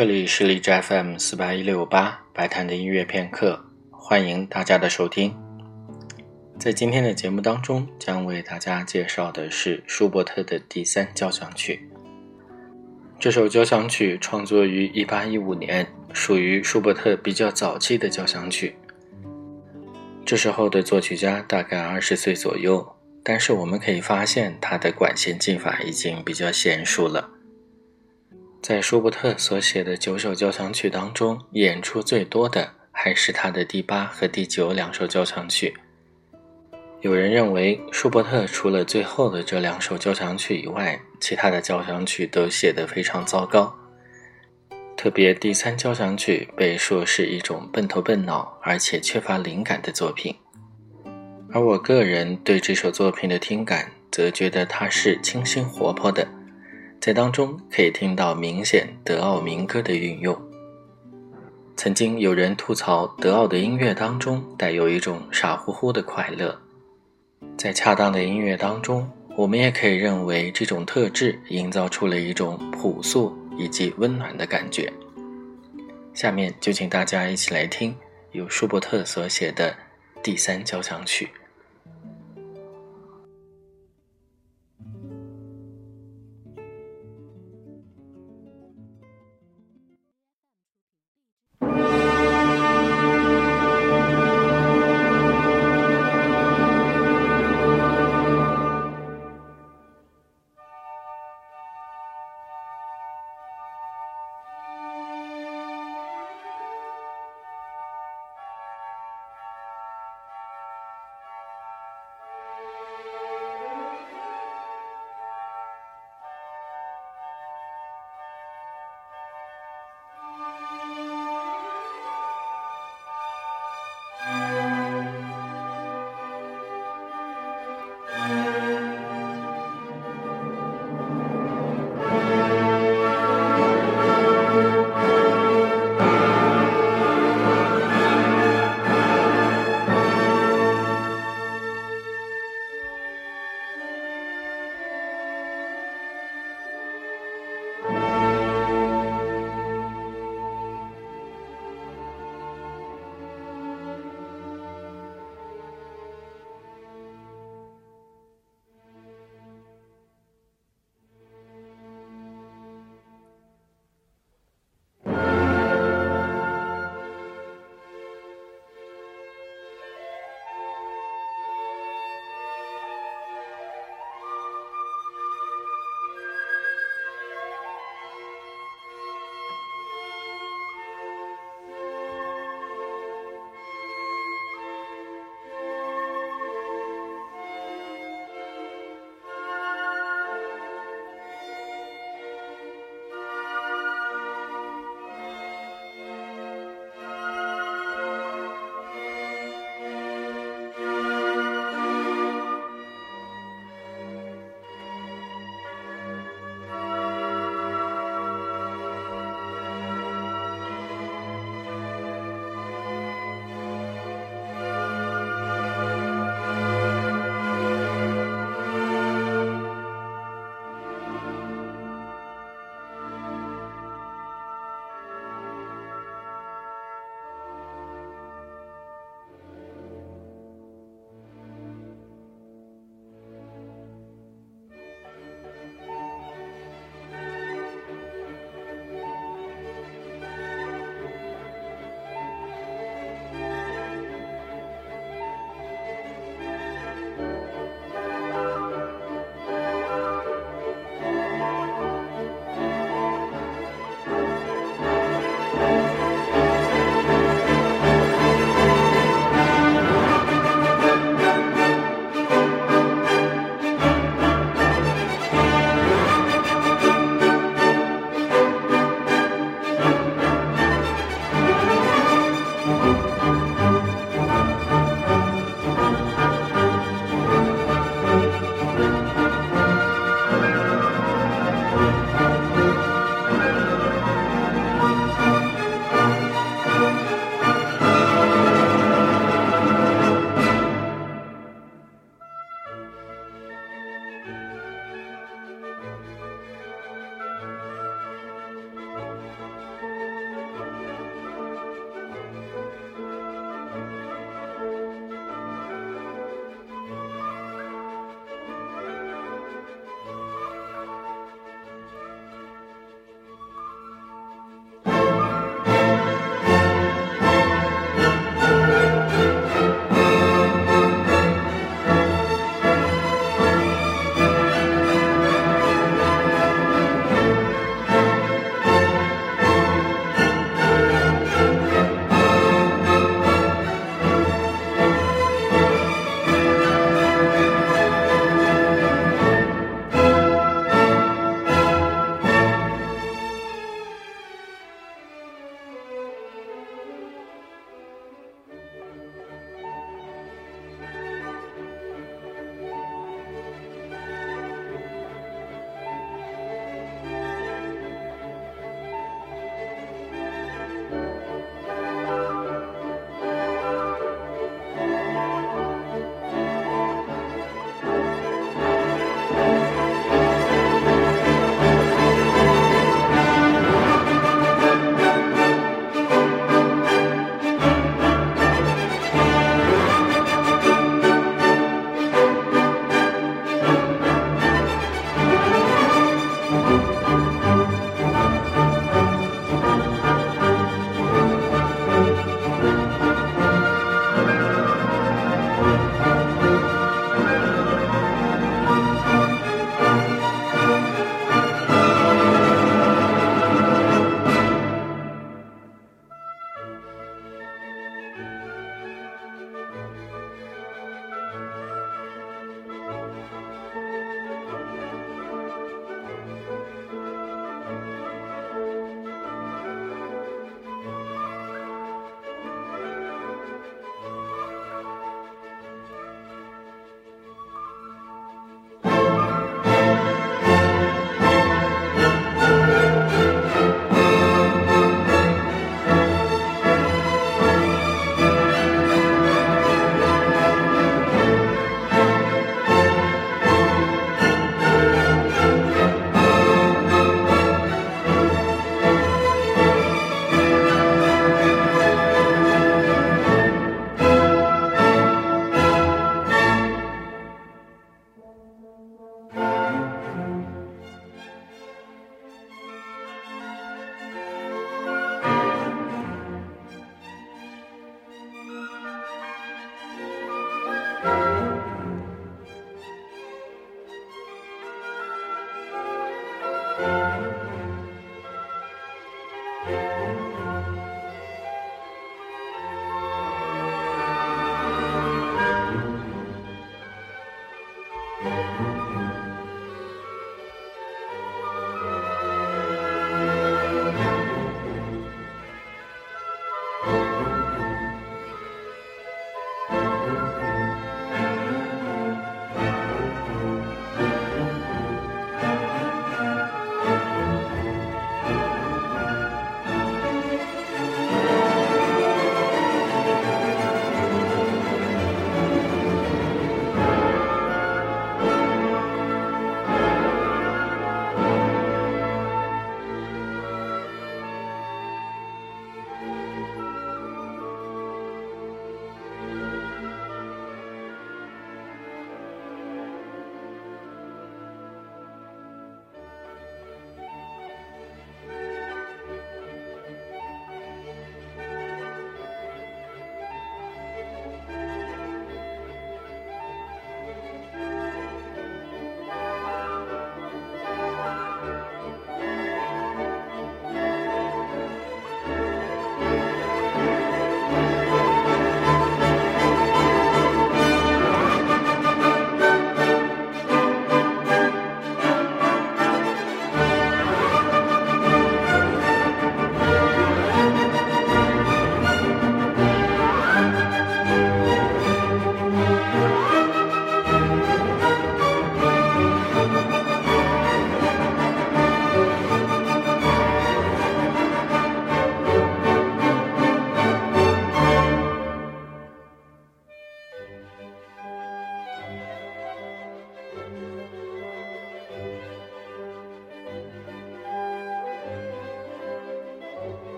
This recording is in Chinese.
这里是荔枝 FM 四八一六八白谈的音乐片刻，欢迎大家的收听。在今天的节目当中，将为大家介绍的是舒伯特的第三交响曲。这首交响曲创作于一八一五年，属于舒伯特比较早期的交响曲。这时候的作曲家大概二十岁左右，但是我们可以发现他的管弦技法已经比较娴熟了。在舒伯特所写的九首交响曲当中，演出最多的还是他的第八和第九两首交响曲。有人认为，舒伯特除了最后的这两首交响曲以外，其他的交响曲都写得非常糟糕。特别第三交响曲被说是一种笨头笨脑而且缺乏灵感的作品，而我个人对这首作品的听感，则觉得它是清新活泼的。在当中可以听到明显德奥民歌的运用。曾经有人吐槽德奥的音乐当中带有一种傻乎乎的快乐，在恰当的音乐当中，我们也可以认为这种特质营造出了一种朴素以及温暖的感觉。下面就请大家一起来听由舒伯特所写的第三交响曲。